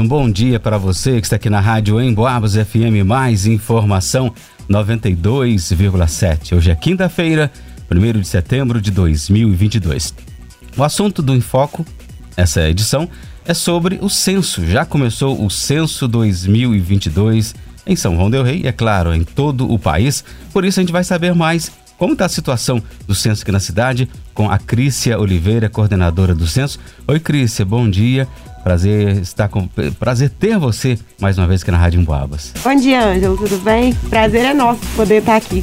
um bom dia para você que está aqui na rádio Emboabas FM, mais informação 92,7. Hoje é quinta-feira, 1 de setembro de 2022. O assunto do Enfoco, essa edição, é sobre o censo. Já começou o censo 2022 em São João del Rei, é claro, em todo o país. Por isso a gente vai saber mais como está a situação do censo aqui na cidade com a Crícia Oliveira, coordenadora do censo. Oi, Crícia, bom dia. Prazer estar com prazer ter você mais uma vez aqui na Rádio Emboabas. Bom dia, Ângelo, tudo bem? Prazer é nosso poder estar aqui.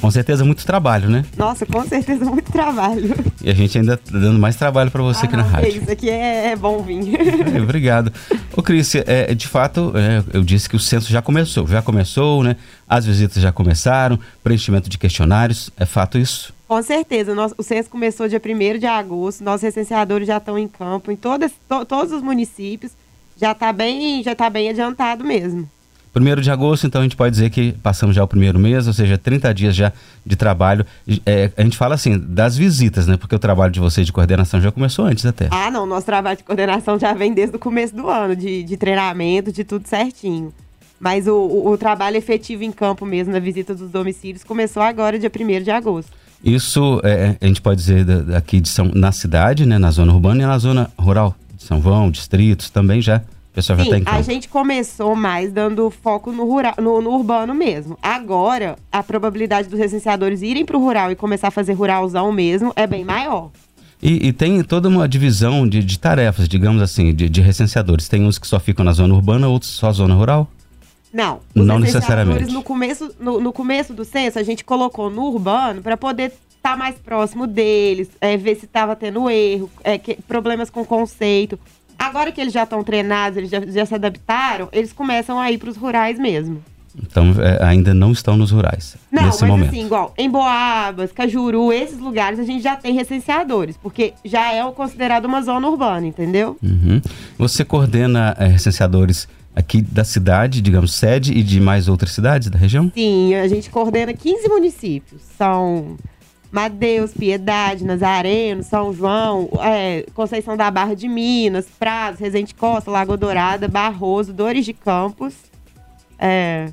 Com certeza muito trabalho, né? Nossa, com certeza muito trabalho. E a gente ainda tá dando mais trabalho para você ah, aqui na não, rádio. Isso aqui é, é bom vir. É, obrigado. Ô, Cris, é, de fato, é, eu disse que o censo já começou. Já começou, né? As visitas já começaram, preenchimento de questionários. É fato isso? Com certeza. o censo começou dia 1 de agosto. Nossos recenseadores já estão em campo em todas, to, todos os municípios. Já está bem, já tá bem adiantado mesmo. Primeiro de agosto, então a gente pode dizer que passamos já o primeiro mês, ou seja, 30 dias já de trabalho. É, a gente fala assim, das visitas, né? Porque o trabalho de vocês de coordenação já começou antes até. Ah, não, nosso trabalho de coordenação já vem desde o começo do ano, de, de treinamento, de tudo certinho. Mas o, o, o, trabalho efetivo em campo mesmo, na visita dos domicílios, começou agora, dia 1 de agosto. Isso é, a gente pode dizer aqui de São, na cidade, né, na zona urbana e na zona rural de São João, distritos, também já pessoal Sim, já tem a gente começou mais dando foco no, rural, no, no urbano mesmo. Agora, a probabilidade dos recenseadores irem para o rural e começar a fazer ruralzão mesmo é bem maior. E, e, tem toda uma divisão de, de tarefas, digamos assim, de, de, recenseadores. Tem uns que só ficam na zona urbana, outros só zona rural? Não. Não necessariamente. No começo, no, no, começo do censo, a gente colocou no urbano para poder estar tá mais próximo deles, é, ver se estava tendo erro, é, que, problemas com conceito. Agora que eles já estão treinados, eles já, já, se adaptaram, eles começam a ir para os rurais mesmo. Então, é, ainda não estão nos rurais. Não, nesse mas momento. assim, igual em Boabas, Cajuru, esses lugares a gente já tem recenseadores, porque já é considerado uma zona urbana, entendeu? Uhum. Você coordena é, recenseadores aqui da cidade, digamos, sede e de mais outras cidades da região? Sim, a gente coordena 15 municípios. São Madeus, Piedade, Nazareno, São João, é, Conceição da Barra de Minas, Prados, Resende Costa, Lagoa Dourada, Barroso, Dores de Campos. É...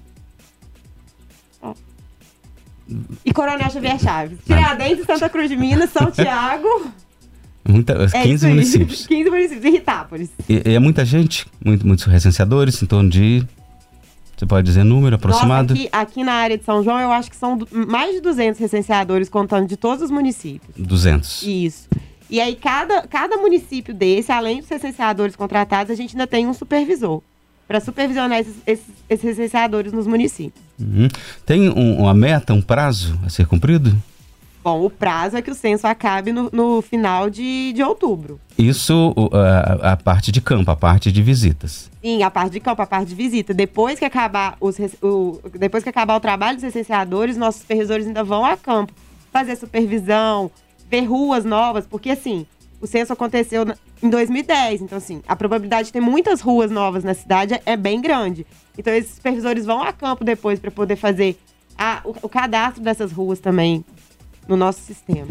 E Coronel Xavier Chaves. Tiradentes, Santa Cruz de Minas, São Tiago. Muita, 15 é municípios. 15 municípios, e Ritápolis. E, e, é muita gente? Muito, muitos recenseadores, em torno de você pode dizer número aproximado? Nossa, aqui, aqui, na área de São João, eu acho que são mais de 200 recenseadores contando de todos os municípios. 200. Isso. E aí, cada, cada município desse, além dos recenseadores contratados, a gente ainda tem um supervisor para supervisionar esses, esses, esses, recenseadores nos municípios. Uhum. Tem um, uma meta, um prazo a ser cumprido? Bom, o prazo é que o censo acabe no, no final de, de outubro. Isso a, a, parte de campo, a parte de visitas. Sim, a parte de campo, a parte de visita. Depois que acabar, os, o, depois que acabar o trabalho dos recenseadores, nossos supervisores ainda vão a campo fazer supervisão, ver ruas novas, porque assim, o censo aconteceu em 2010, então assim, a probabilidade de ter muitas ruas novas na cidade é bem grande. Então esses supervisores vão a campo depois para poder fazer a, o, o cadastro dessas ruas também no nosso sistema.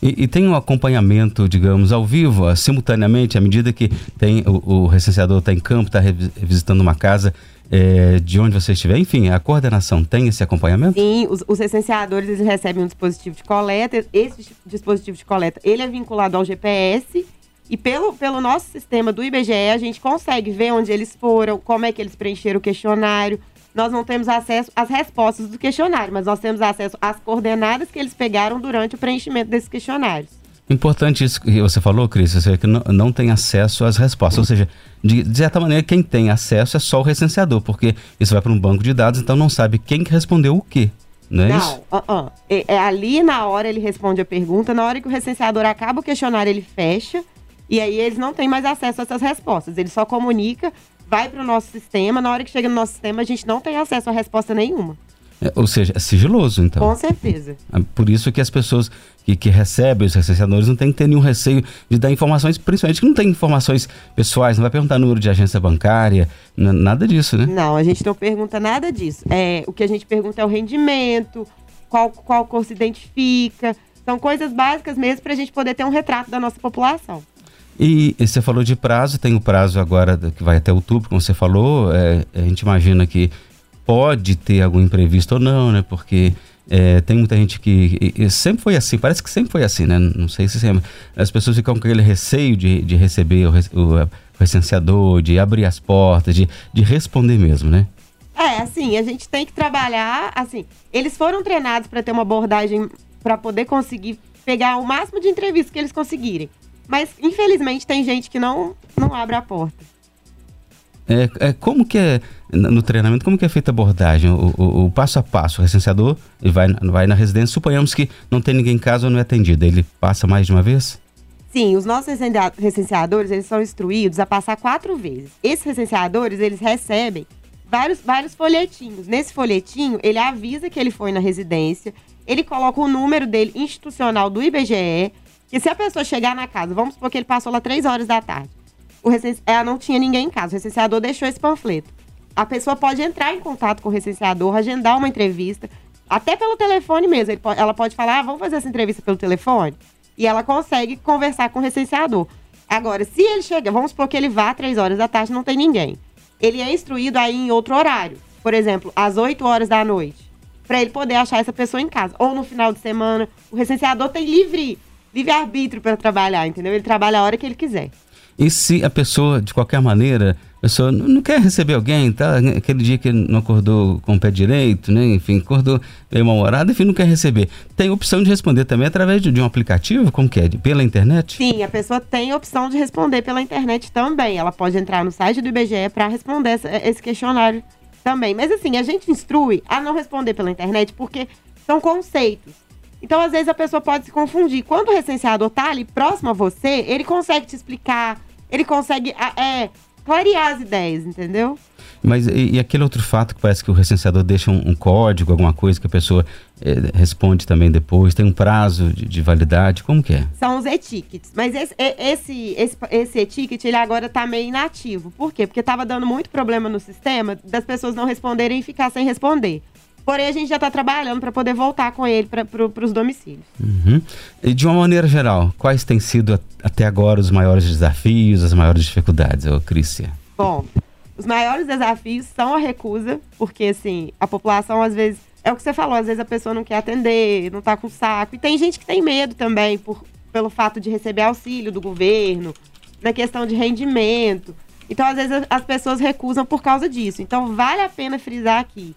E, e, tem um acompanhamento, digamos, ao vivo, simultaneamente, à medida que tem o, o recenseador está em campo, está revisitando uma casa, é, de onde você estiver. Enfim, a coordenação tem esse acompanhamento? Sim, os, os recenseadores eles recebem um dispositivo de coleta. Esse dispositivo de coleta ele é vinculado ao GPS e pelo, pelo nosso sistema do IBGE a gente consegue ver onde eles foram, como é que eles preencheram o questionário, nós não temos acesso às respostas do questionário, mas nós temos acesso às coordenadas que eles pegaram durante o preenchimento desses questionários. Importante isso que você falou, Cris, que não, não tem acesso às respostas. Ou seja, de, de, certa maneira, quem tem acesso é só o recenseador, porque isso vai para um banco de dados, então não sabe quem respondeu o quê. Não é não, isso? Uh -uh. É, é, ali na hora ele responde a pergunta, na hora que o recenseador acaba o questionário, ele fecha, e aí eles não têm mais acesso a essas respostas. Ele só comunica vai para o nosso sistema, na hora que chega no nosso sistema, a gente não tem acesso a resposta nenhuma. É, ou seja, é sigiloso, então. Com certeza. É por isso que as pessoas que, que recebem os recenseadores não têm que ter nenhum receio de dar informações, principalmente que não tem informações pessoais, não vai perguntar número de agência bancária, nada disso, né? Não, a gente não pergunta nada disso. É, o que a gente pergunta é o rendimento, qual, qual cor se identifica. São coisas básicas mesmo para a gente poder ter um retrato da nossa população. E, você falou de prazo, tem o prazo agora que vai até outubro, como você falou. É, a gente imagina que pode ter algum imprevisto ou não, né? Porque é, tem muita gente que. E, e sempre foi assim, parece que sempre foi assim, né? Não sei se sempre. As pessoas ficam com aquele receio de, de receber o, o, o recenseador, de abrir as portas, de, de responder mesmo, né? É, assim, a gente tem que trabalhar. Assim, eles foram treinados para ter uma abordagem para poder conseguir pegar o máximo de entrevistas que eles conseguirem. Mas, infelizmente, tem gente que não, não abre a porta. É, é, como que é no treinamento, como que é feita a abordagem? O, o, o, passo a passo, o recenseador ele vai, vai na residência, suponhamos que não tem ninguém em casa ou não é atendido, ele passa mais de uma vez? Sim, os nossos recenseadores, eles são instruídos a passar quatro vezes. Esses recenseadores, eles recebem vários, vários folhetinhos. Nesse folhetinho, ele avisa que ele foi na residência, ele coloca o número dele institucional do IBGE, que se a pessoa chegar na casa, vamos supor que ele passou lá três horas da tarde, o recense... ela não tinha ninguém em casa, o recenseador deixou esse panfleto. A pessoa pode entrar em contato com o recenseador, agendar uma entrevista, até pelo telefone mesmo. Pode... ela pode falar, ah, vamos fazer essa entrevista pelo telefone? E ela consegue conversar com o recenseador. Agora, se ele chega, vamos supor que ele vá às três horas da tarde não tem ninguém. Ele é instruído aí em outro horário. Por exemplo, às 8 horas da noite. Para ele poder achar essa pessoa em casa. Ou no final de semana. O recenseador tem livre livre-arbítrio para trabalhar, entendeu? Ele trabalha a hora que ele quiser. E se a pessoa, de qualquer maneira, a pessoa não quer receber alguém, tá? Aquele dia que não acordou com o pé direito, né? Enfim, acordou meio mal-humorado, enfim, não quer receber. Tem opção de responder também através de, de um aplicativo, como que é? Pela internet? Sim, a pessoa tem opção de responder pela internet também. Ela pode entrar no site do IBGE para responder essa, esse questionário também. Mas assim, a gente instrui a não responder pela internet porque são conceitos. Então, às vezes, a pessoa pode se confundir. Quando o recenseador tá ali próximo a você, ele consegue te explicar, ele consegue é, clarear as ideias, entendeu? Mas e, e, aquele outro fato que parece que o recenseador deixa um, um código, alguma coisa que a pessoa é, responde também depois, tem um prazo de, de, validade, como que é? São os e-tickets. Mas esse, esse, esse, esse e-ticket, ele agora está meio inativo. Por quê? Porque estava dando muito problema no sistema das pessoas não responderem e ficar sem responder. Porém, a gente já está trabalhando para poder voltar com ele para pro, os domicílios. Uhum. E de uma maneira geral, quais têm sido até agora os maiores desafios, as maiores dificuldades, ô Crícia? Bom, os maiores desafios são a recusa, porque assim, a população às vezes. É o que você falou, às vezes a pessoa não quer atender, não está com saco. E tem gente que tem medo também, por, pelo fato de receber auxílio do governo, na questão de rendimento. Então, às vezes, as pessoas recusam por causa disso. Então, vale a pena frisar aqui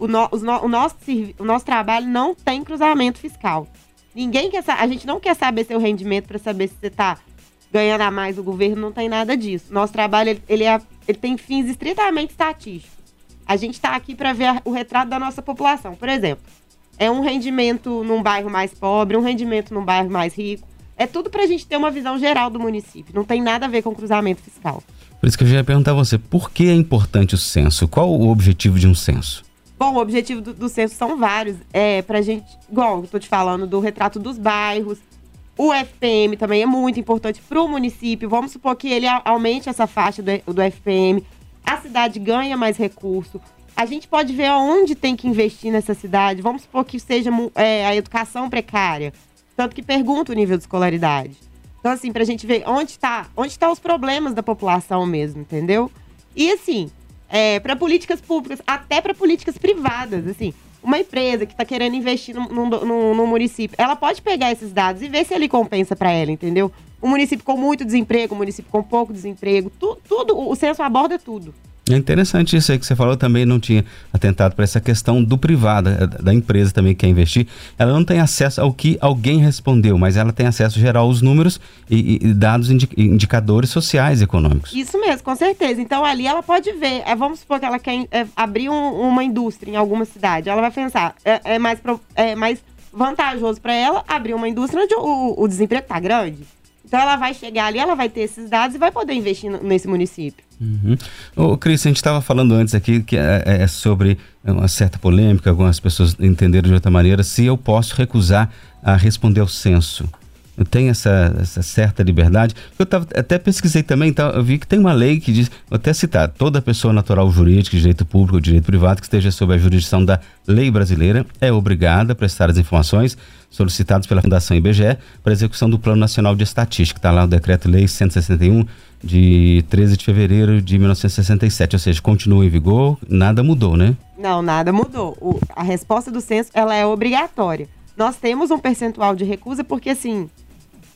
o, no, o, nosso, o nosso trabalho não tem cruzamento fiscal. Ninguém quer A gente não quer saber seu rendimento para saber se você está ganhando a mais. O governo não tem nada disso. Nosso trabalho ele, ele, é, ele tem fins estritamente estatísticos. A gente está aqui para ver o retrato da nossa população. Por exemplo, é um rendimento num bairro mais pobre, um rendimento num bairro mais rico. É tudo para a gente ter uma visão geral do município. Não tem nada a ver com cruzamento fiscal. Por isso que eu já ia perguntar a você, por que é importante o censo? Qual o objetivo de um censo? Bom, o objetivo do, do censo são vários. É pra gente, igual eu tô te falando, do retrato dos bairros. O FPM também é muito importante para o município. Vamos supor que ele aumente essa faixa do, do FPM. A cidade ganha mais recurso. A gente pode ver onde tem que investir nessa cidade. Vamos supor que seja é, a educação precária. Tanto que pergunta o nível de escolaridade. Então, assim, para a gente ver onde está onde tá os problemas da população mesmo, entendeu? E assim, é, para políticas públicas, até para políticas privadas. Assim, uma empresa que está querendo investir no, município, ela pode pegar esses dados e ver se ele compensa para ela, entendeu? Um município com muito desemprego, um município com pouco desemprego, tu, tudo, o censo aborda tudo. É interessante isso aí que você falou, também não tinha atentado para essa questão do privado, eh, da empresa também que quer investir. Ela não tem acesso ao que alguém respondeu, mas ela tem acesso geral aos números e, e dados indi indicadores sociais e econômicos. Isso mesmo, com certeza. Então ali ela pode ver, é, vamos supor que ela quer é, abrir um, uma indústria em alguma cidade, ela vai pensar, é, é mais, pro, é mais vantajoso para ela abrir uma indústria onde o, o desemprego está grande. Então ela vai chegar ali, ela vai ter esses dados e vai poder investir nesse município. Uhum. Ô, Cris, a gente estava falando antes aqui que é, é, sobre uma certa polêmica, algumas pessoas entenderam de outra maneira, se eu posso recusar a responder ao censo. Tem essa, essa certa liberdade. Eu tava, até pesquisei também, então eu vi que tem uma lei que diz, vou até citar, toda pessoa natural jurídica, direito público ou direito privado que esteja sob a jurisdição da lei brasileira é obrigada a prestar as informações solicitadas pela Fundação IBGE para execução do Plano Nacional de Estatística. Está lá o Decreto-Lei 161 de 13 de fevereiro de 1967, ou seja, continua em vigor, nada mudou, né? Não, nada mudou. O, a resposta do censo, ela é obrigatória. Nós temos um percentual de recusa porque, assim,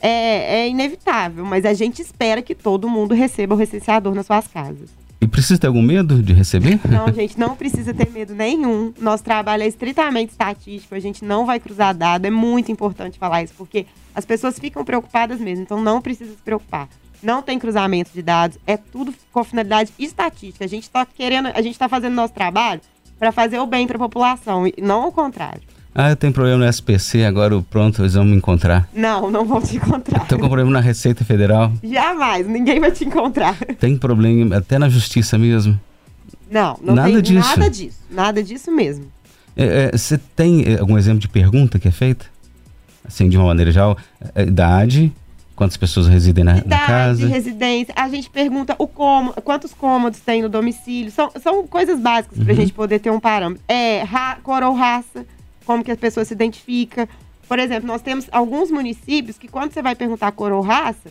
é, é inevitável, mas a gente espera que todo mundo receba o recenseador nas suas casas. E precisa ter algum medo de receber? Não, gente, não precisa ter medo nenhum. Nosso trabalho é estritamente estatístico, a gente não vai cruzar dado. É muito importante falar isso, porque as pessoas ficam preocupadas mesmo, então não precisa se preocupar. Não tem cruzamento de dados, é tudo com finalidade estatística. A gente está querendo, a gente está fazendo nosso trabalho para fazer o bem para a população, e não ao contrário. Ah, eu tenho problema no SPC, agora pronto, eles vão me encontrar. Não, não vão te encontrar. Estou com problema na Receita Federal. Jamais, ninguém vai te encontrar. Tem problema até na Justiça mesmo. Não, não nada tem disso. nada disso. Nada disso mesmo. Você é, é, tem é, algum exemplo de pergunta que é feita? Assim, de uma maneira geral, é, idade, quantas pessoas residem na, idade, na casa? residência. A gente pergunta o como, quantos cômodos tem no domicílio. São, são coisas básicas para a Uhum. gente poder ter um parâmetro. É ra, cor ou raça, como que a pessoa se identifica. Por exemplo, nós temos alguns municípios que quando você vai perguntar cor ou raça,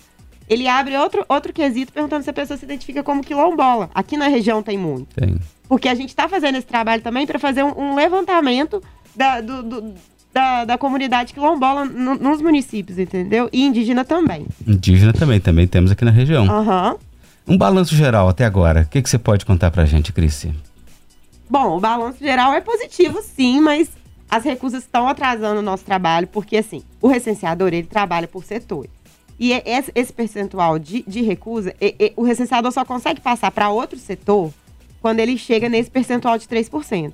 ele abre outro, outro quesito perguntando se a pessoa se identifica como quilombola. Aqui na região tem muito. Tem. Porque a gente está fazendo esse trabalho também para fazer um, um levantamento da, do- do- da, da comunidade quilombola no- nos municípios, entendeu? E indígena também. Indígena também, também temos aqui na região. Aham. Um balanço geral até agora. O que, que você pode contar pra gente, Cris? Bom, o balanço geral é positivo, sim, mas as recusas estão atrasando o nosso trabalho, porque assim, o recenseador, ele trabalha por setores. E é- esse, percentual de, de recusa, e- e o recenseador só consegue passar para outro setor quando ele chega nesse percentual de 3%.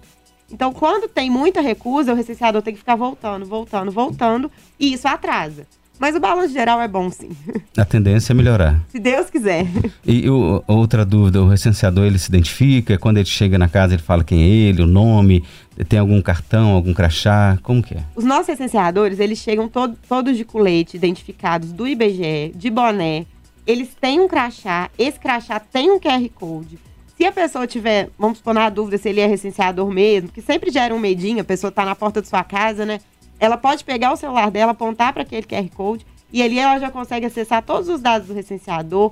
Então, quando tem muita recusa, o recenseador tem que ficar voltando, voltando, voltando, e isso atrasa. Mas o balanço geral é bom, sim. A tendência é melhorar. Se Deus quiser. E o- outra dúvida, o recenseador ele se identifica, quando ele chega na casa ele fala quem é ele, o nome, tem algum cartão, algum crachá, como que é? Os nossos recenseadores, eles chegam todo- todos de colete, identificados do IBGE, de boné. Eles têm um crachá, esse crachá tem um QR Code. Se a pessoa tiver, vamos supor, na dúvida se ele é recenseador mesmo, que sempre gera um medinho, a pessoa tá na porta de sua casa, né? Ela pode pegar o celular dela, apontar para aquele QR Code e ali ela já consegue acessar todos os dados do recenseador,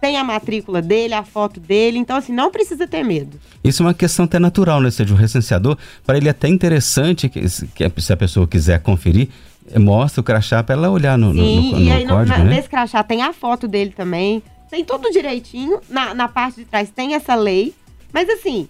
tem a matrícula dele, a foto dele, então assim, não precisa ter medo. Isso é uma questão até natural, né? Ou seja, o recenseador, para ele é até interessante que, que se a pessoa quiser conferir, eh, mostra o crachá para ela olhar no, no- Sim, no, e no aí no- código, na- né? nesse crachá tem a foto dele também. Tem tudo direitinho. Na, na parte de trás tem essa lei. Mas assim,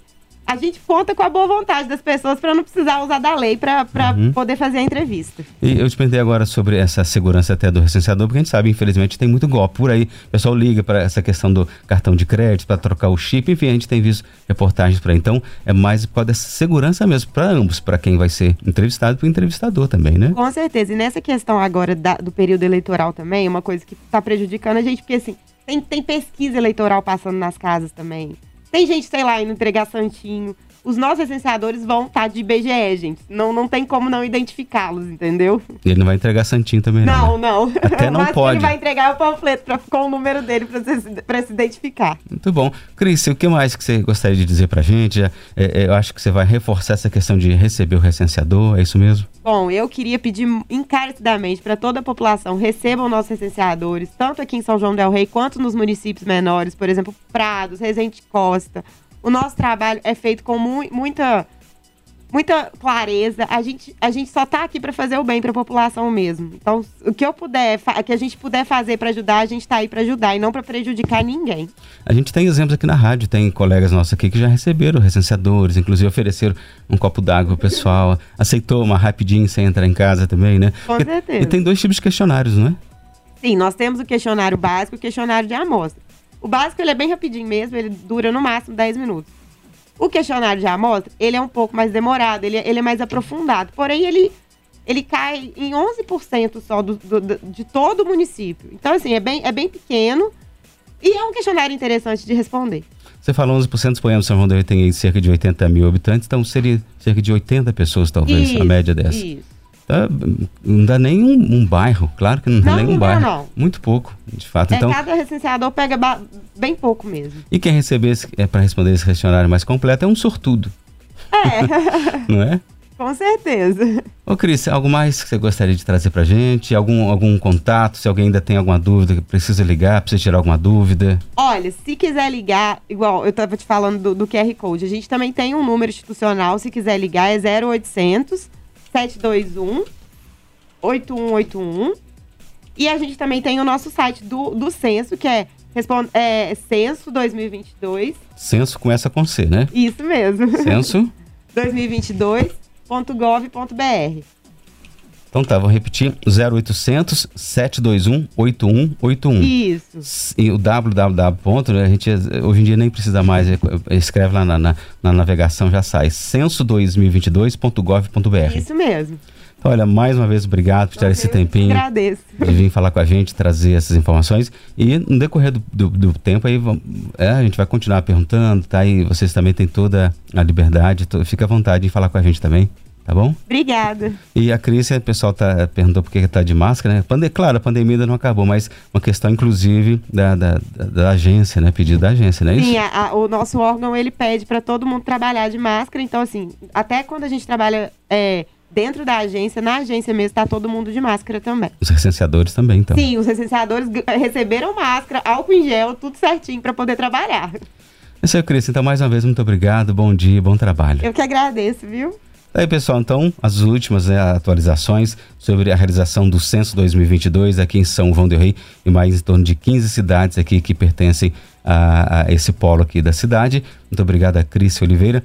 a gente conta com a boa vontade das pessoas para não precisar usar da lei para Uhum. poder fazer a entrevista. E eu te perguntei agora sobre essa segurança até do recenseador, porque a gente sabe, infelizmente, tem muito golpe por aí. O pessoal liga para essa questão do cartão de crédito, para trocar o chip, enfim, a gente tem visto reportagens por aí. Então, é mais por causa dessa segurança mesmo, para ambos, para quem vai ser entrevistado e para o entrevistador também, né? Com certeza. E nessa questão agora da- do período eleitoral também, é uma coisa que está prejudicando a gente, porque assim, tem, tem pesquisa eleitoral passando nas casas também. Tem gente, sei lá, indo entregar santinho. Os nossos recenseadores vão estar de IBGE, gente. Não, não tem como não identificá-los, entendeu? Ele não vai entregar santinho também, não. Não, né? não. Até não Mas pode. ele vai entregar o panfleto pra, com o número dele pra, se, pra se identificar. Muito bom. Cris, o que mais que você gostaria de dizer para a gente? É, é, eu acho que você vai reforçar essa questão de receber o recenseador, é isso mesmo? Bom, eu queria pedir encarecidamente para toda a população recebam nossos recenseadores, tanto aqui em São João del Rei quanto nos municípios menores, por exemplo, Prados, Resende Costa. O nosso trabalho é feito com mu- muita muita clareza. A gente, a gente só tá aqui para fazer o bem para a população mesmo. Então, o que eu puder, que a gente puder fazer para ajudar, a gente tá aí para ajudar e não para prejudicar ninguém. A gente tem exemplos aqui na rádio, tem colegas nossos aqui que já receberam recenseadores, inclusive ofereceram um copo d'água pro pessoal, aceitou uma rapidinho sem entrar em casa também, né? Com E- certeza. E tem dois tipos de questionários, não é? Sim, nós temos o questionário básico e o questionário de amostra. O básico ele é bem rapidinho mesmo, ele dura no máximo 10 minutos. O questionário de amostra, ele é um pouco mais demorado, ele, é- ele é mais aprofundado. Porém, ele, ele cai em 11% só do, do- do- de todo o município. Então, assim, é bem, é bem pequeno e é um questionário interessante de responder. Você falou 11% suponhamos São João del Rei tem cerca de 80 mil habitantes, então seria cerca de 80 pessoas, talvez, a Isso, média dessa. Isso. Tá, não dá nem um, um, bairro, claro que não, não dá nem um bairro. Não. Muito pouco, de fato. É, então, cada recenseador pega bem pouco mesmo. E quem receber é, para responder esse questionário mais completo é um sortudo. É. não é? Com certeza. Ô Cris, algo mais que você gostaria de trazer pra gente? Algum, algum contato? Se alguém ainda tem alguma dúvida, precisa ligar, precisa tirar alguma dúvida? Olha, se quiser ligar, igual eu estava te falando do, do, QR Code, a gente também tem um número institucional, se quiser ligar é 0800 721 8181. E a gente também tem o nosso site do, do censo, que é, é Censo 2022. Censo começa com C, né? Isso mesmo. Censo 2022.gov.br. Então tá, vou repetir: 0800 721 8181. Isso. E o www. Né, a gente hoje em dia nem precisa mais, é, é, escreve lá na, na, na navegação, já sai. censo2022.gov.br. Isso mesmo. Então, olha, mais uma vez, obrigado por ter esse tempinho. Agradeço. De vir falar com a gente, trazer essas informações. E no decorrer do, do, do tempo aí, é, a gente vai continuar perguntando, tá? E vocês também têm toda a liberdade, fica à vontade de falar com a gente também. Tá bom? Obrigada. E a Cris, o pessoal tá, perguntou por que está de máscara, né? Pande, claro, a pandemia ainda não acabou, mas uma questão, inclusive, da, da, da, agência, né? Pedido da agência, não é Sim, isso? Sim, o nosso órgão, ele pede para todo mundo trabalhar de máscara. Então, assim, até quando a gente trabalha é, dentro da agência, na agência mesmo, está todo mundo de máscara também. Os recenseadores também, então? Sim, os recenseadores receberam máscara, álcool em gel, tudo certinho para poder trabalhar. É isso aí, Cris. Então, mais uma vez, muito obrigado, bom dia, bom trabalho. Eu que agradeço, viu? Aí, pessoal, então, as últimas né, atualizações sobre a realização do Censo 2022 aqui em São João del Rei e mais em torno de 15 cidades aqui que pertencem a, a esse polo aqui da cidade. Muito obrigado a Cris Oliveira.